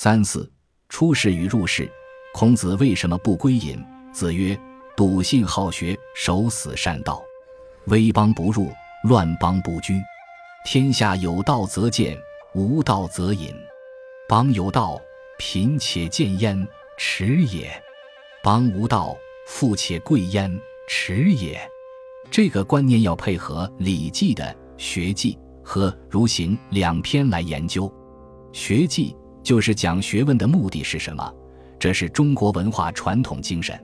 三四出世与入世，孔子为什么不归隐？子曰：“笃信好学，守死善道，威邦不入，乱邦不居。天下有道则见，无道则隐。邦有道，贫且贱焉，耻也；邦无道，富且贵焉，耻也。”这个观念要配合《礼记》的学记和儒行两篇来研究。学记就是讲学问的目的是什么，这是中国文化传统精神。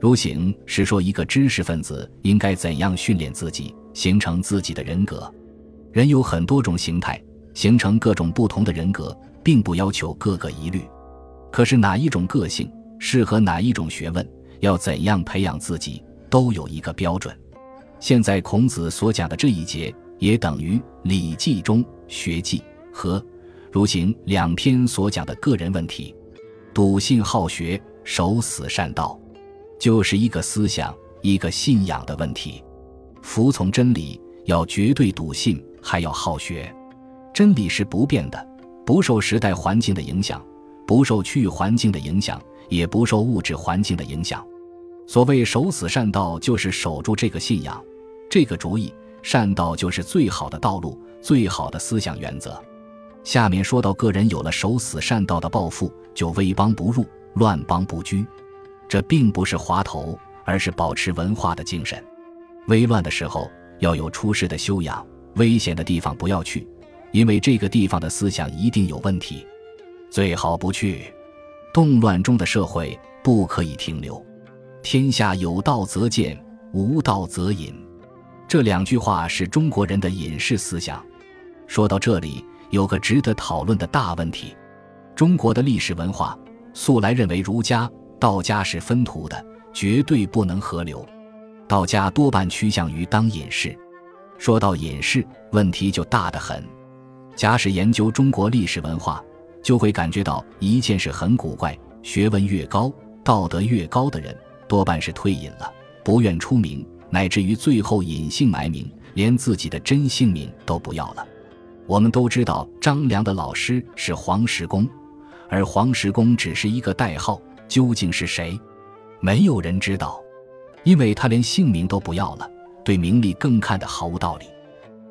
儒行是说一个知识分子应该怎样训练自己，形成自己的人格。人有很多种形态，形成各种不同的人格，并不要求个个一律。可是哪一种个性适合哪一种学问，要怎样培养自己，都有一个标准。现在孔子所讲的这一节，也等于《礼记》中学记和《如行》两篇所讲的个人问题。笃信好学，守死善道，就是一个思想、一个信仰的问题。服从真理，要绝对笃信，还要好学。真理是不变的，不受时代环境的影响，不受区域环境的影响，也不受物质环境的影响。所谓守死善道，就是守住这个信仰。这个主意，善道就是最好的道路，最好的思想原则。下面说到，个人有了守死善道的抱负，就威邦不入，乱邦不居。这并不是滑头，而是保持文化的精神。危乱的时候要有出世的修养，危险的地方不要去，因为这个地方的思想一定有问题，最好不去。动乱中的社会不可以停留。天下有道则见，无道则隐。这两句话是中国人的隐士思想。说到这里，有个值得讨论的大问题：中国的历史文化素来认为儒家、道家是分途的，绝对不能合流。道家多半趋向于当隐士。说到隐士，问题就大得很。假使研究中国历史文化，就会感觉到一件事很古怪：学问越高、道德越高的人，多半是退隐了，不愿出名。乃至于最后隐姓埋名，连自己的真姓名都不要了。我们都知道张良的老师是黄石公，而黄石公只是一个代号，究竟是谁，没有人知道，因为他连姓名都不要了，对名利更看得毫无道理。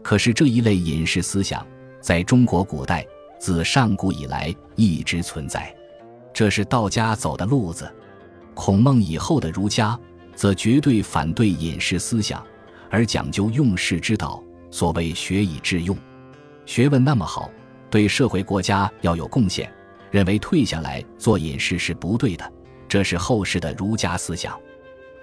可是这一类隐士思想，在中国古代自上古以来一直存在，这是道家走的路子。孔孟以后的儒家。则绝对反对隐士思想，而讲究用世之道。所谓学以致用，学问那么好，对社会国家要有贡献，认为退下来做隐士是不对的。这是后世的儒家思想，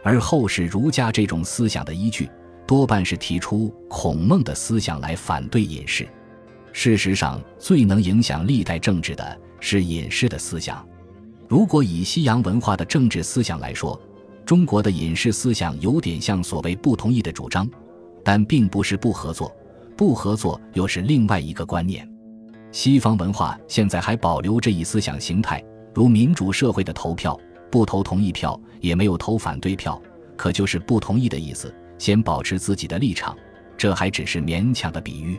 而后世儒家这种思想的依据，多半是提出孔孟的思想来反对隐士。事实上，最能影响历代政治的是隐士的思想。如果以西洋文化的政治思想来说，中国的隐士思想有点像所谓不同意的主张，但并不是不合作，不合作又是另外一个观念。西方文化现在还保留这一思想形态，如民主社会的投票，不投同意票，也没有投反对票，可就是不同意的意思，先保持自己的立场。这还只是勉强的比喻，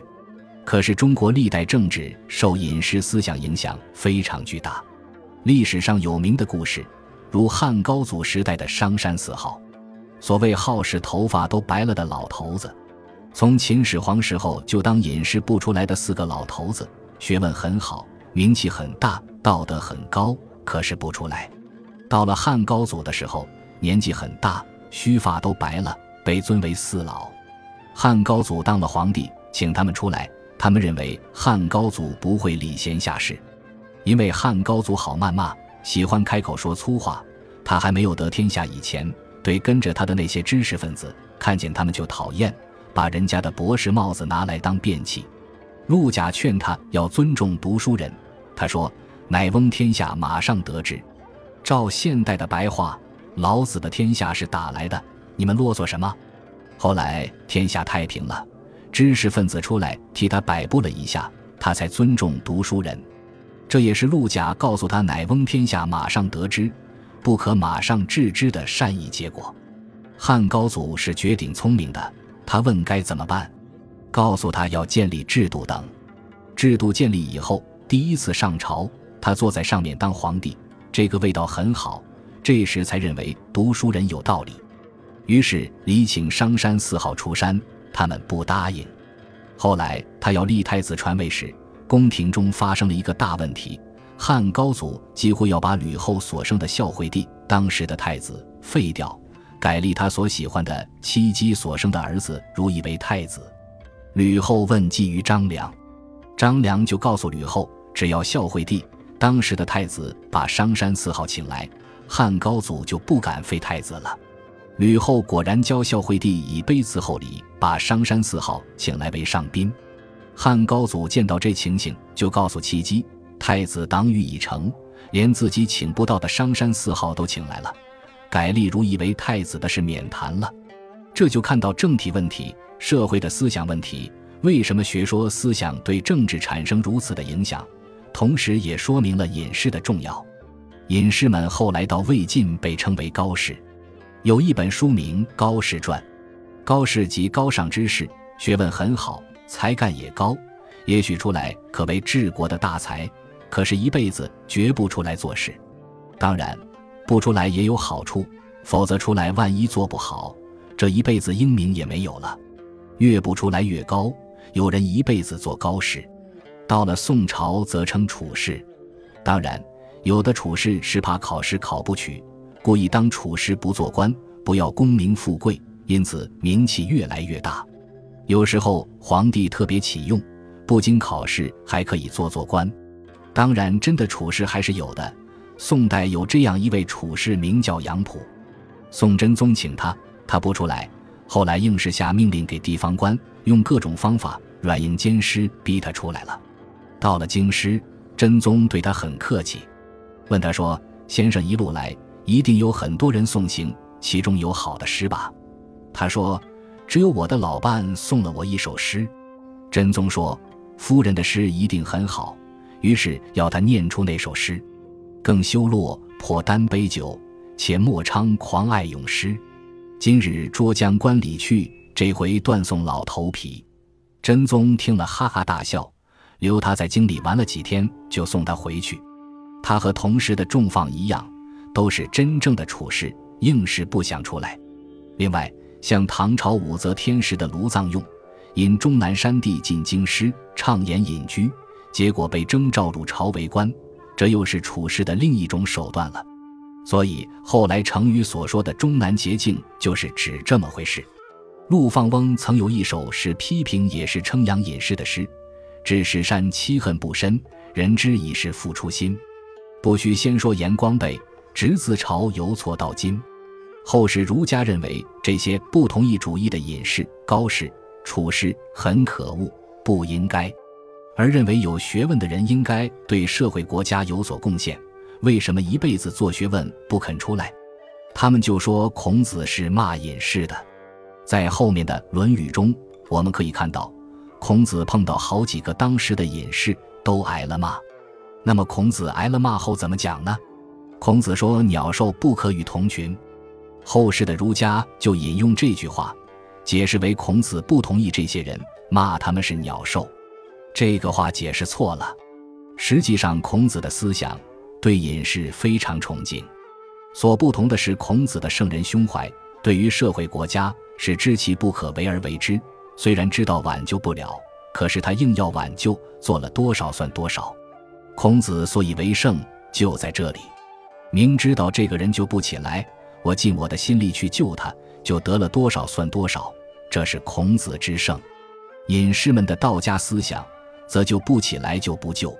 可是中国历代政治受隐士思想影响非常巨大，历史上有名的故事。如汉高祖时代的商山四号，所谓好是头发都白了的老头子，从秦始皇时候就当隐士不出来的四个老头子，学问很好，名气很大，道德很高，可是不出来。到了汉高祖的时候，年纪很大，须发都白了，被尊为四老。汉高祖当了皇帝，请他们出来，他们认为汉高祖不会礼贤下士，因为汉高祖好谩骂。喜欢开口说粗话，他还没有得天下以前，对跟着他的那些知识分子，看见他们就讨厌，把人家的博士帽子拿来当便器。陆贾劝他要尊重读书人，他说：“乃翁天下马上得之。”照现代的白话，老子的天下是打来的，你们啰嗦什么？后来天下太平了，知识分子出来替他摆布了一下，他才尊重读书人。这也是陆贾告诉他“乃翁天下马上得之，不可马上治之”的善意结果。汉高祖是绝顶聪明的，他问该怎么办，告诉他要建立制度等。制度建立以后，第一次上朝，他坐在上面当皇帝，这个味道很好。这时才认为读书人有道理，于是李请商山四号出山，他们不答应。后来他要立太子传位时，宫廷中发生了一个大问题：汉高祖几乎要把吕后所生的孝惠帝当时的太子废掉，改立他所喜欢的戚姬所生的儿子如意为太子。吕后问计于张良，张良就告诉吕后，只要孝惠帝当时的太子把商山四号请来。汉高祖就不敢废太子了。吕后果然教孝惠帝以卑辞厚礼，把商山四号请来为上宾。汉高祖见到这情形，就告诉戚姬：“太子党羽已成，连自己请不到的商山四号都请来了，改立如意为太子的事免谈了。”这就看到政体问题、社会的思想问题。为什么学说思想对政治产生如此的影响？同时也说明了隐士的重要。隐士们后来到魏晋被称为高士，有一本书名《高士传》。高士即高尚之士，学问很好，才干也高，也许出来可为治国的大才，可是，一辈子绝不出来做事。当然，不出来也有好处，否则出来万一做不好，这一辈子英名也没有了。越不出来越高，有人一辈子做高士，到了宋朝则称处士。当然。有的处士是怕考试考不取，故意当处士不做官，不要功名富贵，因此名气越来越大。有时候皇帝特别启用，不经考试还可以做做官。当然，真的处士还是有的。宋代有这样一位处士，名叫杨浦。宋真宗请他，他不出来。后来硬是下命令给地方官，用各种方法软硬兼施，逼他出来了。到了京师，真宗对他很客气。问他说：“先生一路来，一定有很多人送行，其中有好的诗吧？”他说：“只有我的老伴送了我一首诗。”真宗说：“夫人的诗一定很好。”于是要他念出那首诗。更休落破单杯酒，且莫昌狂爱咏诗。今日捉将关里去，这回断送老头皮。真宗听了哈哈大笑，留他在京里玩了几天，就送他回去。他和同时的众放一样，都是真正的处士，硬是不想出来。另外，像唐朝武则天时的卢藏用，因终南山地进京师，畅言隐居，结果被征召入朝为官，这又是处士的另一种手段了。所以后来成语所说的“终南捷径”，就是指这么回事。陆放翁曾有一首是批评也是称扬隐士的诗：“知石山七恨不深，人知已是复初心。”不须先说严光背，直自嘲由错到今。后世儒家认为这些不同意主义的隐士、高士、处士很可恶，不应该；而认为有学问的人应该对社会国家有所贡献。为什么一辈子做学问不肯出来？他们就说孔子是骂隐士的。在后面的《论语》中，我们可以看到，孔子碰到好几个当时的隐士，都挨了骂。那么孔子挨了骂后怎么讲呢？孔子说：“鸟兽不可与同群。”后世的儒家就引用这句话，解释为孔子不同意这些人，骂他们是鸟兽。这个话解释错了。实际上，孔子的思想对隐士非常崇敬。所不同的是，孔子的圣人胸怀对于社会国家是知其不可为而为之。虽然知道挽救不了，可是他硬要挽救，做了多少算多少。孔子所以为圣，就在这里。明知道这个人就不起来，我尽我的心力去救他，就得了多少算多少。这是孔子之圣。隐士们的道家思想，则就不起来就不救。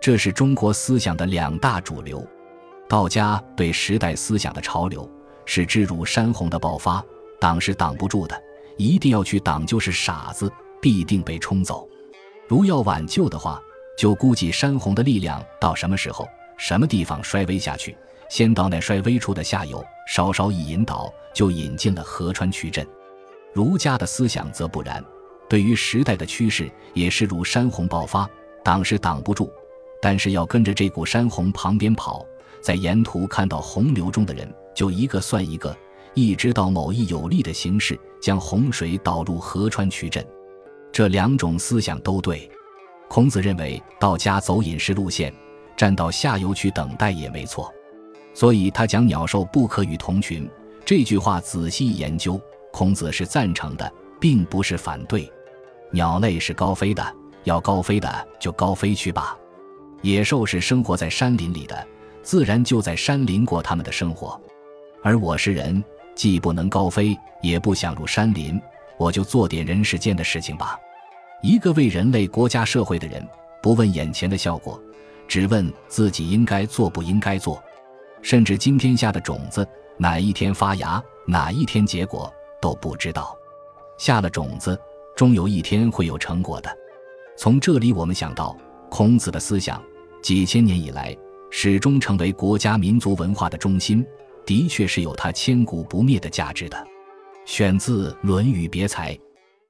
这是中国思想的两大主流。道家对时代思想的潮流，是支如山洪的爆发，挡是挡不住的，一定要去挡就是傻子，必定被冲走。如要挽救的话。就估计山洪的力量到什么时候、什么地方衰微下去，先到那衰微处的下游，稍稍一引导，就引进了河川渠镇。儒家的思想则不然，对于时代的趋势也是如山洪爆发，挡是挡不住，但是要跟着这股山洪旁边跑，在沿途看到洪流中的人，就一个算一个，一直到某一有利的形式将洪水导入河川渠镇。这两种思想都对。孔子认为，道家走隐士路线，站到下游去等待也没错。所以他讲鸟兽不可与同群这句话，仔细研究，孔子是赞成的，并不是反对。鸟类是高飞的，要高飞的就高飞去吧。野兽是生活在山林里的，自然就在山林过他们的生活。而我是人，既不能高飞，也不想入山林，我就做点人世间的事情吧。一个为人类、国家、社会的人，不问眼前的效果，只问自己应该做不应该做。甚至今天下的种子，哪一天发芽，哪一天结果都不知道。下了种子，终有一天会有成果的。从这里，我们想到孔子的思想，几千年以来始终成为国家民族文化的中心，的确是有它千古不灭的价值的。选自《论语别裁》。